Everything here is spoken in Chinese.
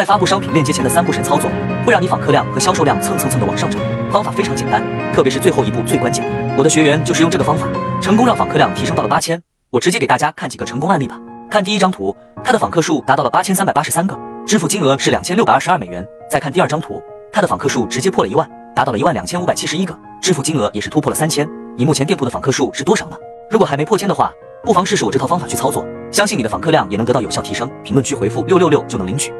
在发布商品链接前的三步神操作，会让你访客量和销售量蹭蹭蹭的往上涨。方法非常简单，特别是最后一步最关键。我的学员就是用这个方法，成功让访客量提升到了八千。我直接给大家看几个成功案例吧。看第一张图，他的访客数达到了八千三百八十三个，支付金额是两千六百二十二美元。再看第二张图，他的访客数直接破了一万，达到了一万两千五百七十一个，支付金额也是突破了三千。你目前店铺的访客数是多少呢？如果还没破千的话，不妨试试我这套方法去操作，相信你的访客量也能得到有效提升。评论区回复六六六就能领取。